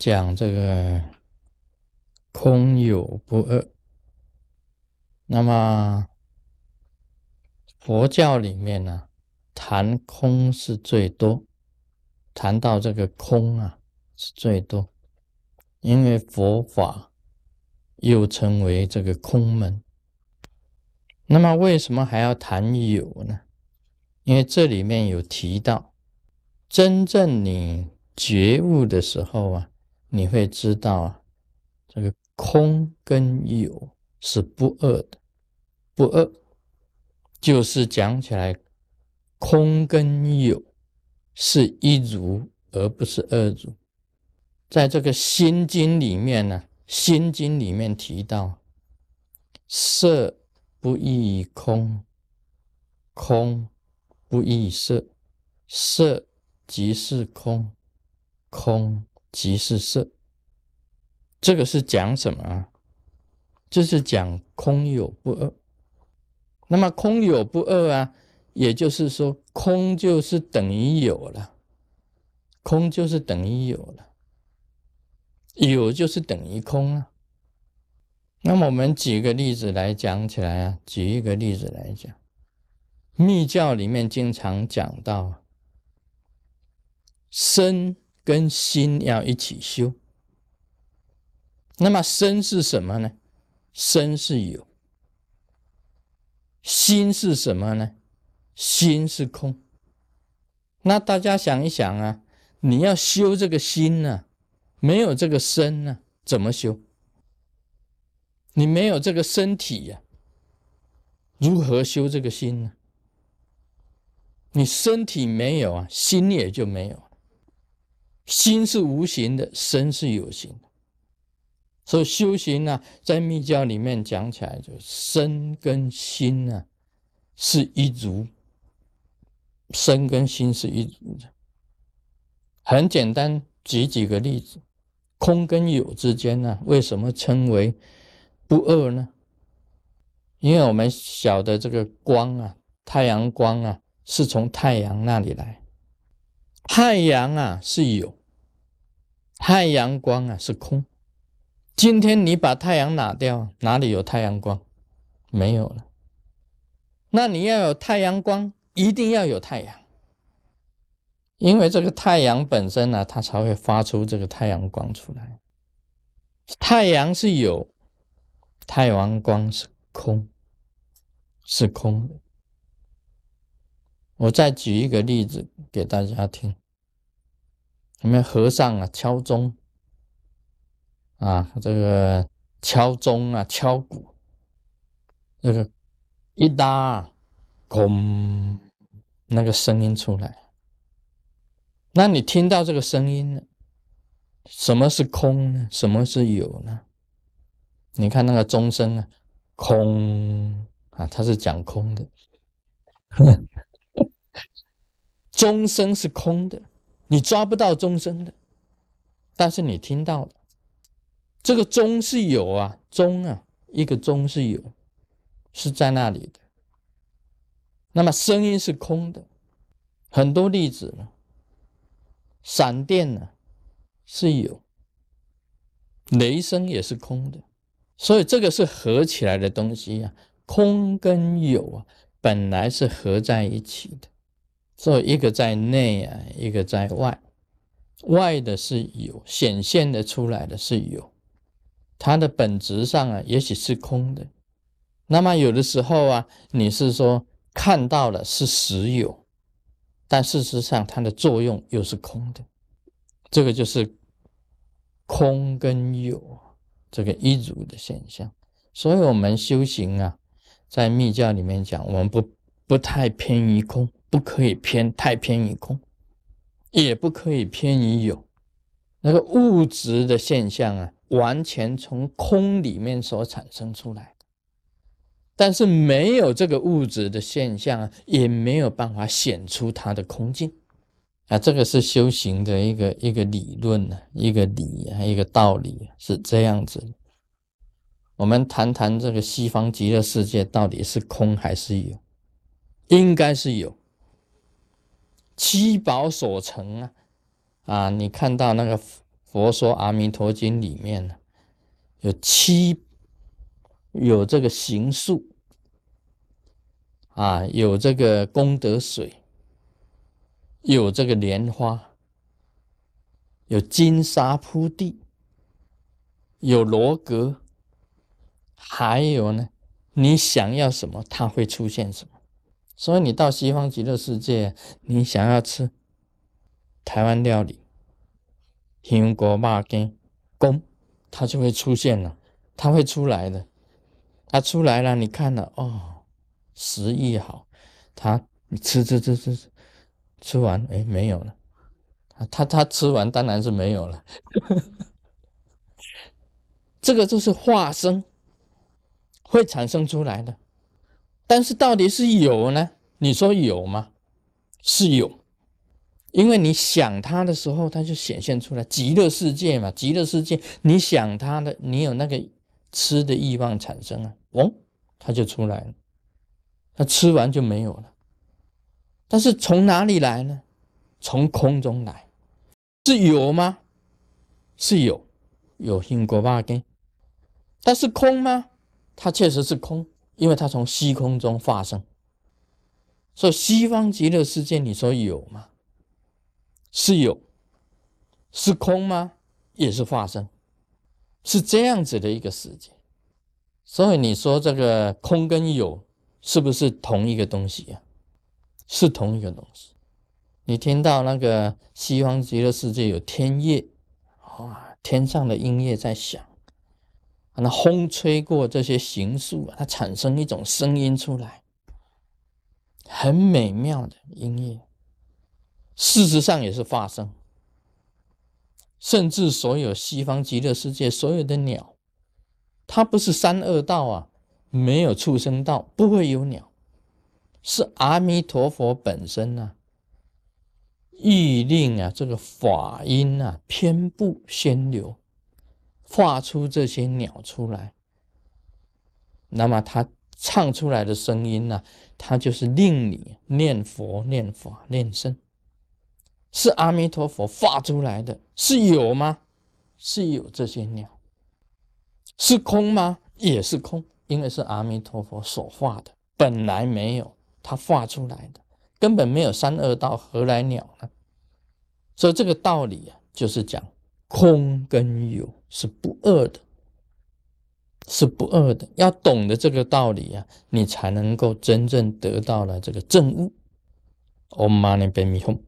讲这个空有不二。那么佛教里面呢，谈空是最多，谈到这个空啊是最多，因为佛法又称为这个空门。那么为什么还要谈有呢？因为这里面有提到，真正你觉悟的时候啊，你会知道啊，这个空跟有是不二的。不二，就是讲起来，空跟有是一如，而不是二如。在这个《心经》里面呢，《心经》里面提到，色不异空，空不异色，色即是空，空即是色。这个是讲什么啊？这是讲空有不二。那么空有不二啊，也就是说，空就是等于有了，空就是等于有了，有就是等于空啊。那么我们举个例子来讲起来啊，举一个例子来讲，密教里面经常讲到，身跟心要一起修。那么身是什么呢？身是有。心是什么呢？心是空。那大家想一想啊，你要修这个心呢，没有这个身呢，怎么修？你没有这个身体呀，如何修这个心呢？你身体没有啊，心也就没有。心是无形的，身是有形的。所以修行呢，在密教里面讲起来，就身跟心呢是一如，身跟心是一如的。很简单，举几个例子，空跟有之间呢，为什么称为不二呢？因为我们晓得这个光啊，太阳光啊，是从太阳那里来，太阳啊是有，太阳光啊是空。今天你把太阳拿掉，哪里有太阳光？没有了。那你要有太阳光，一定要有太阳，因为这个太阳本身呢，它才会发出这个太阳光出来。太阳是有，太阳光是空，是空的。我再举一个例子给大家听。我们和尚啊，敲钟。啊，这个敲钟啊，敲鼓，这个一搭，空，那个声音出来。那你听到这个声音呢？什么是空呢？什么是有呢？你看那个钟声啊，空啊，它是讲空的。钟声是空的，你抓不到钟声的，但是你听到了。这个钟是有啊，钟啊，一个钟是有，是在那里的。那么声音是空的，很多例子呢，闪电呢是有，雷声也是空的，所以这个是合起来的东西啊，空跟有啊，本来是合在一起的，所以一个在内啊，一个在外，外的是有，显现的出来的是有。它的本质上啊，也许是空的。那么有的时候啊，你是说看到了是实有，但事实上它的作用又是空的。这个就是空跟有这个一如的现象。所以，我们修行啊，在密教里面讲，我们不不太偏于空，不可以偏太偏于空，也不可以偏于有。那个物质的现象啊。完全从空里面所产生出来，但是没有这个物质的现象，也没有办法显出它的空境啊。这个是修行的一个一个理论呢，一个理啊，一个道理是这样子。我们谈谈这个西方极乐世界到底是空还是有？应该是有，七宝所成啊啊！你看到那个。佛说《阿弥陀经》里面呢，有七有这个行树啊，有这个功德水，有这个莲花，有金沙铺地，有罗格，还有呢，你想要什么，它会出现什么。所以你到西方极乐世界，你想要吃台湾料理。香锅肉羹，公，它就会出现了，它会出来的，它出来了，你看了哦，食欲好，它你吃吃吃吃吃，吃完哎没有了，他他吃完当然是没有了，这个就是化生会产生出来的，但是到底是有呢？你说有吗？是有。因为你想他的时候，他就显现出来极乐世界嘛。极乐世界，你想他的，你有那个吃的欲望产生啊，哦，他就出来了。他吃完就没有了。但是从哪里来呢？从空中来，是有吗？是有，有因果八根。但是空吗？它确实是空，因为它从虚空中发生。所以西方极乐世界，你说有吗？是有，是空吗？也是发生，是这样子的一个世界。所以你说这个空跟有是不是同一个东西呀？是同一个东西。你听到那个西方极乐世界有天乐，哇，天上的音乐在响，那风吹过这些行树啊，它产生一种声音出来，很美妙的音乐。事实上也是发生，甚至所有西方极乐世界所有的鸟，它不是三恶道啊，没有畜生道，不会有鸟，是阿弥陀佛本身啊，欲令啊这个法音啊偏不先流，画出这些鸟出来，那么它唱出来的声音呢，它就是令你念佛、念法、念僧。是阿弥陀佛发出来的，是有吗？是有这些鸟，是空吗？也是空，因为是阿弥陀佛所化的，本来没有，他发出来的，根本没有三恶道，何来鸟呢？所以这个道理啊，就是讲空跟有是不二的，是不二的。要懂得这个道理啊，你才能够真正得到了这个正悟。Om Mani Padme Hum。